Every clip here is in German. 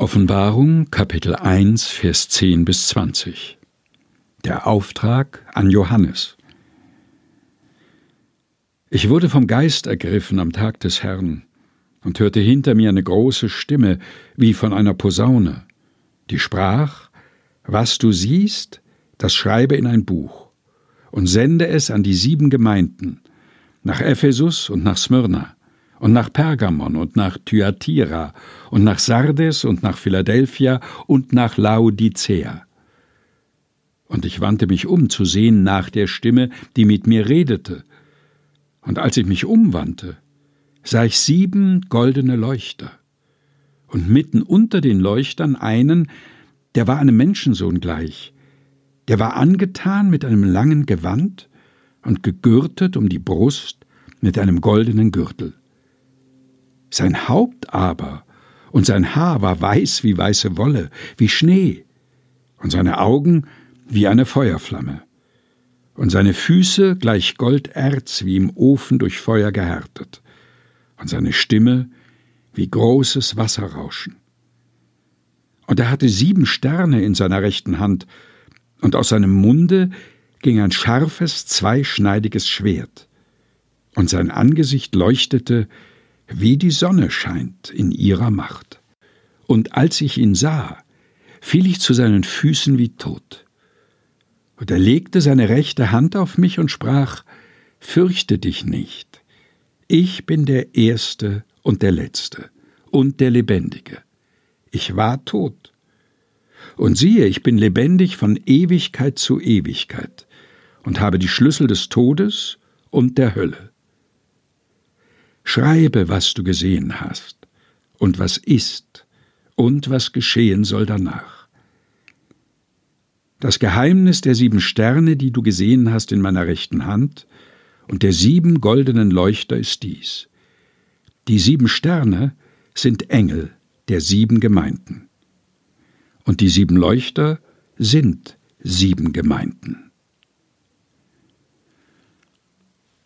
Offenbarung Kapitel 1 Vers 10 bis 20 Der Auftrag an Johannes. Ich wurde vom Geist ergriffen am Tag des Herrn und hörte hinter mir eine große Stimme wie von einer Posaune, die sprach Was du siehst, das schreibe in ein Buch und sende es an die sieben Gemeinden, nach Ephesus und nach Smyrna und nach Pergamon und nach Thyatira und nach Sardes und nach Philadelphia und nach Laodicea. Und ich wandte mich um zu sehen nach der Stimme, die mit mir redete. Und als ich mich umwandte, sah ich sieben goldene Leuchter. Und mitten unter den Leuchtern einen, der war einem Menschensohn gleich, der war angetan mit einem langen Gewand und gegürtet um die Brust mit einem goldenen Gürtel. Sein Haupt aber und sein Haar war weiß wie weiße Wolle, wie Schnee, und seine Augen wie eine Feuerflamme, und seine Füße gleich Golderz wie im Ofen durch Feuer gehärtet, und seine Stimme wie großes Wasserrauschen. Und er hatte sieben Sterne in seiner rechten Hand, und aus seinem Munde ging ein scharfes, zweischneidiges Schwert, und sein Angesicht leuchtete, wie die Sonne scheint in ihrer Macht. Und als ich ihn sah, fiel ich zu seinen Füßen wie tot. Und er legte seine rechte Hand auf mich und sprach, Fürchte dich nicht, ich bin der Erste und der Letzte und der Lebendige. Ich war tot und siehe, ich bin lebendig von Ewigkeit zu Ewigkeit und habe die Schlüssel des Todes und der Hölle. Schreibe, was du gesehen hast und was ist und was geschehen soll danach. Das Geheimnis der sieben Sterne, die du gesehen hast in meiner rechten Hand, und der sieben goldenen Leuchter ist dies. Die sieben Sterne sind Engel der sieben Gemeinden und die sieben Leuchter sind sieben Gemeinden.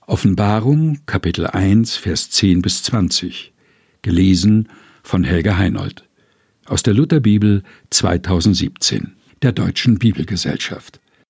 Offenbarung Kapitel 1 Vers 10 bis 20 gelesen von Helga Heinold. Aus der Lutherbibel 2017 der Deutschen Bibelgesellschaft